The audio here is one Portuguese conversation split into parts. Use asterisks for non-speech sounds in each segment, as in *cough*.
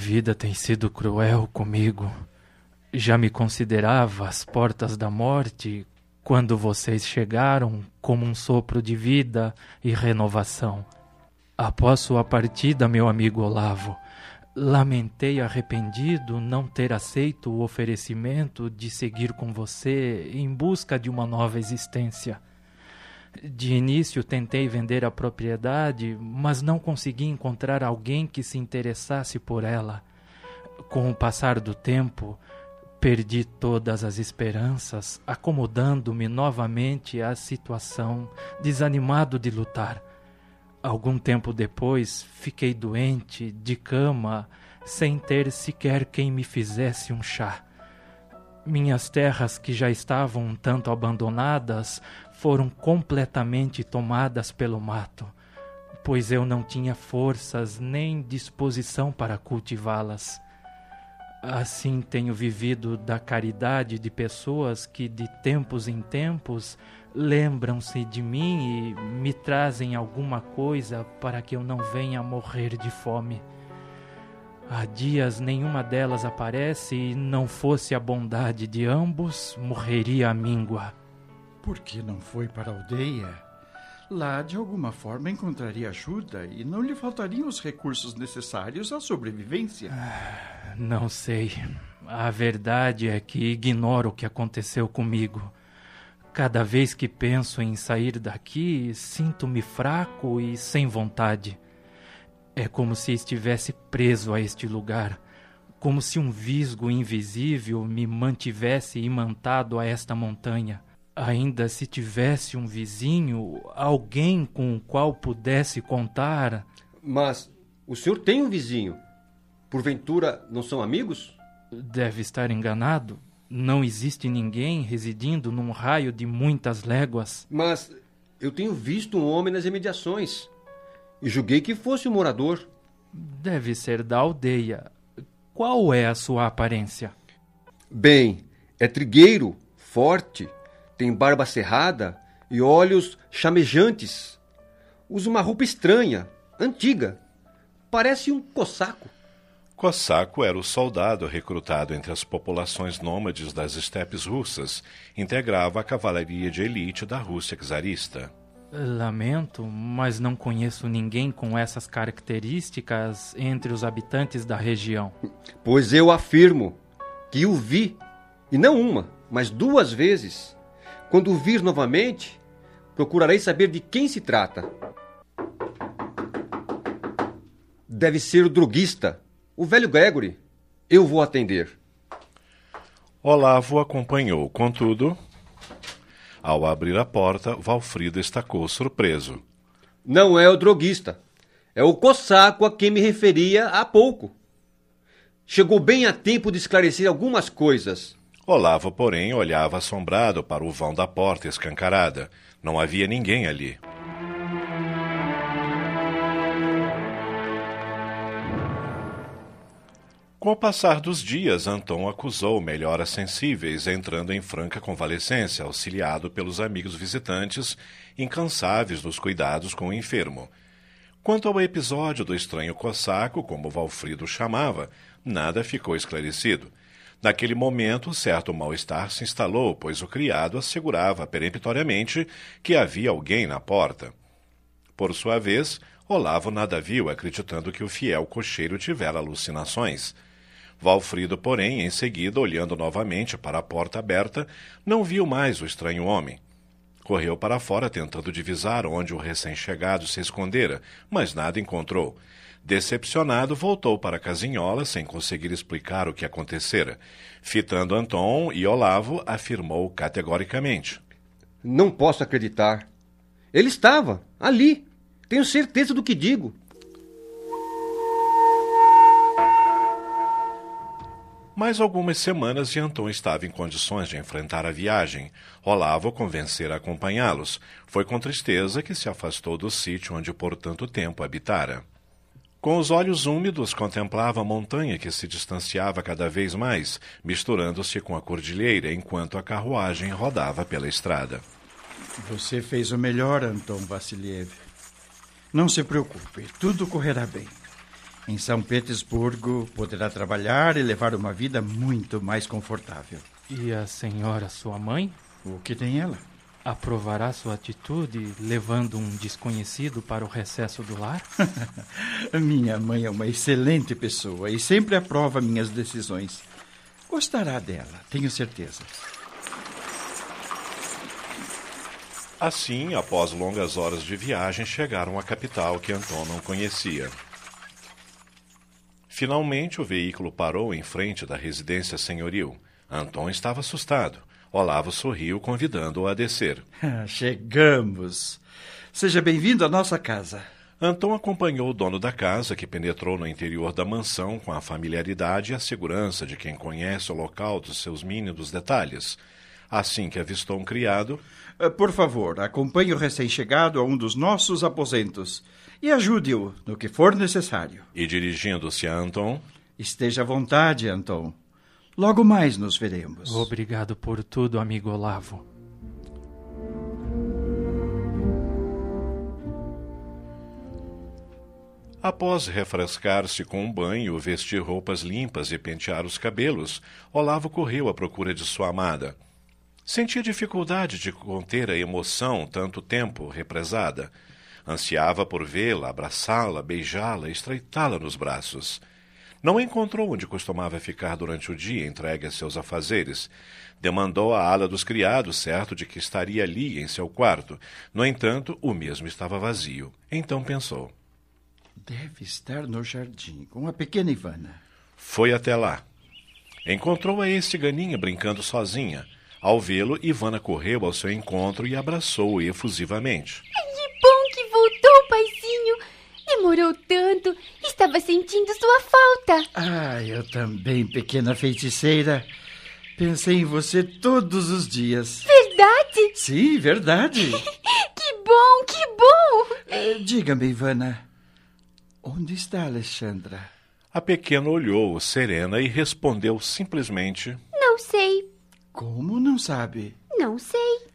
Vida tem sido cruel comigo. Já me considerava às portas da morte quando vocês chegaram como um sopro de vida e renovação. Após sua partida, meu amigo Olavo, lamentei arrependido não ter aceito o oferecimento de seguir com você em busca de uma nova existência. De início tentei vender a propriedade, mas não consegui encontrar alguém que se interessasse por ela. Com o passar do tempo, perdi todas as esperanças, acomodando-me novamente à situação, desanimado de lutar. Algum tempo depois, fiquei doente, de cama, sem ter sequer quem me fizesse um chá. Minhas terras, que já estavam um tanto abandonadas, foram completamente tomadas pelo mato, pois eu não tinha forças nem disposição para cultivá-las. Assim tenho vivido da caridade de pessoas que, de tempos em tempos, lembram-se de mim e me trazem alguma coisa para que eu não venha morrer de fome. Há dias nenhuma delas aparece e não fosse a bondade de ambos, morreria a míngua. Por que não foi para a aldeia? Lá, de alguma forma, encontraria ajuda e não lhe faltariam os recursos necessários à sobrevivência. Não sei. A verdade é que ignoro o que aconteceu comigo. Cada vez que penso em sair daqui, sinto-me fraco e sem vontade. É como se estivesse preso a este lugar, como se um visgo invisível me mantivesse imantado a esta montanha. Ainda se tivesse um vizinho, alguém com o qual pudesse contar. Mas o senhor tem um vizinho. Porventura não são amigos? Deve estar enganado. Não existe ninguém residindo num raio de muitas léguas. Mas eu tenho visto um homem nas imediações e julguei que fosse um morador. Deve ser da aldeia. Qual é a sua aparência? Bem, é trigueiro, forte, tem barba cerrada e olhos chamejantes. Usa uma roupa estranha, antiga. Parece um cossaco. Cossaco era o soldado recrutado entre as populações nômades das estepes russas, integrava a cavalaria de elite da Rússia czarista. Lamento, mas não conheço ninguém com essas características entre os habitantes da região. Pois eu afirmo que o vi, e não uma, mas duas vezes. Quando o vir novamente, procurarei saber de quem se trata. Deve ser o droguista, o velho Gregory. Eu vou atender. Olavo acompanhou, contudo. Ao abrir a porta, Valfrido estacou surpreso. Não é o droguista. É o cossaco a quem me referia há pouco. Chegou bem a tempo de esclarecer algumas coisas. Olavo, porém, olhava assombrado para o vão da porta escancarada. Não havia ninguém ali. Com o passar dos dias, Anton acusou melhoras sensíveis, entrando em franca convalescência, auxiliado pelos amigos visitantes, incansáveis dos cuidados com o enfermo. Quanto ao episódio do estranho cossaco, como Valfrido chamava, nada ficou esclarecido. Naquele momento, certo mal-estar se instalou, pois o criado assegurava peremptoriamente que havia alguém na porta. Por sua vez, Olavo nada viu, acreditando que o fiel cocheiro tivera alucinações. Valfrido, porém, em seguida, olhando novamente para a porta aberta, não viu mais o estranho homem. Correu para fora tentando divisar onde o recém-chegado se escondera, mas nada encontrou. Decepcionado, voltou para a casinhola sem conseguir explicar o que acontecera. Fitando Anton e Olavo, afirmou categoricamente: Não posso acreditar. Ele estava ali. Tenho certeza do que digo. Mais algumas semanas e Anton estava em condições de enfrentar a viagem. Olavo convencer a acompanhá-los. Foi com tristeza que se afastou do sítio onde por tanto tempo habitara. Com os olhos úmidos, contemplava a montanha que se distanciava cada vez mais, misturando-se com a cordilheira enquanto a carruagem rodava pela estrada. Você fez o melhor, Anton Vassiliev. Não se preocupe, tudo correrá bem. Em São Petersburgo, poderá trabalhar e levar uma vida muito mais confortável. E a senhora, sua mãe? O que tem ela? Aprovará sua atitude levando um desconhecido para o recesso do lar? *laughs* Minha mãe é uma excelente pessoa e sempre aprova minhas decisões. Gostará dela, tenho certeza. Assim, após longas horas de viagem, chegaram à capital que Anton não conhecia. Finalmente, o veículo parou em frente da residência senhoril. Anton estava assustado. Olavo sorriu, convidando-o a descer. *laughs* Chegamos. Seja bem-vindo à nossa casa. Anton acompanhou o dono da casa, que penetrou no interior da mansão com a familiaridade e a segurança de quem conhece o local dos seus mínimos detalhes. Assim que avistou um criado, eh, por favor, acompanhe o recém-chegado a um dos nossos aposentos e ajude-o no que for necessário. E dirigindo-se a Anton: Esteja à vontade, Anton. Logo mais nos veremos. Obrigado por tudo, amigo Olavo. Após refrescar-se com um banho, vestir roupas limpas e pentear os cabelos, Olavo correu à procura de sua amada. Sentia dificuldade de conter a emoção tanto tempo represada. Ansiava por vê-la, abraçá-la, beijá-la, estreitá-la nos braços. Não encontrou onde costumava ficar durante o dia entregue a seus afazeres. Demandou a ala dos criados, certo de que estaria ali em seu quarto. No entanto, o mesmo estava vazio. Então pensou: Deve estar no jardim com a pequena Ivana. Foi até lá. Encontrou a ganinha brincando sozinha. Ao vê-lo, Ivana correu ao seu encontro e abraçou-o efusivamente. Que bom que voltou, paizinho! Demorou tanto. Estava sentindo sua falta. Ah, eu também, pequena feiticeira. Pensei em você todos os dias. Verdade? Sim, verdade. *laughs* que bom, que bom! Eh, Diga-me, Ivana, onde está Alexandra? A pequena olhou serena e respondeu simplesmente: Não sei. Como não sabe? Não sei.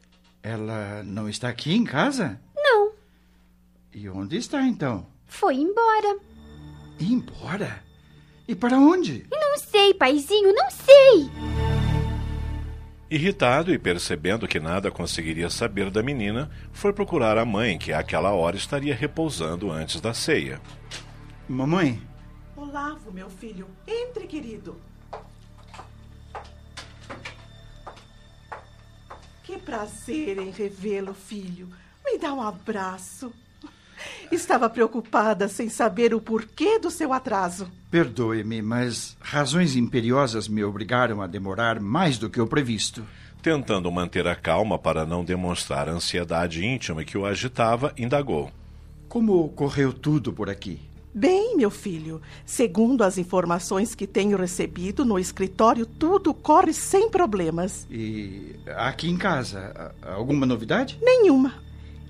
Ela não está aqui em casa? Não. E onde está então? Foi embora. Embora? E para onde? Não sei, paizinho, não sei. Irritado e percebendo que nada conseguiria saber da menina, foi procurar a mãe, que àquela hora estaria repousando antes da ceia. Mamãe? Olavo, meu filho, entre, querido. Prazer em revê-lo, filho. Me dá um abraço. Estava preocupada sem saber o porquê do seu atraso. Perdoe-me, mas razões imperiosas me obrigaram a demorar mais do que o previsto. Tentando manter a calma para não demonstrar a ansiedade íntima que o agitava, indagou. Como correu tudo por aqui? Bem, meu filho, segundo as informações que tenho recebido no escritório, tudo corre sem problemas. E aqui em casa, alguma novidade? Nenhuma.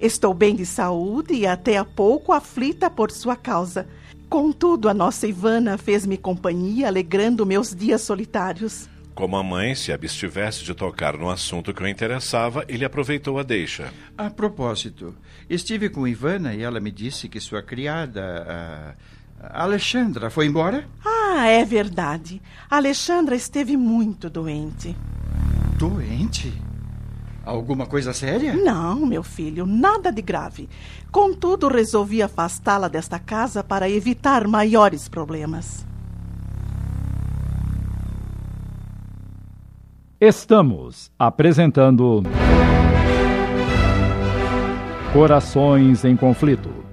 Estou bem de saúde e até há pouco aflita por sua causa. Contudo, a nossa Ivana fez-me companhia, alegrando meus dias solitários. Como a mãe se abstivesse de tocar no assunto que o interessava, ele aproveitou a deixa. A propósito, estive com Ivana e ela me disse que sua criada, a Alexandra, foi embora? Ah, é verdade. A Alexandra esteve muito doente. Doente? Alguma coisa séria? Não, meu filho, nada de grave. Contudo, resolvi afastá-la desta casa para evitar maiores problemas. Estamos apresentando Corações em Conflito.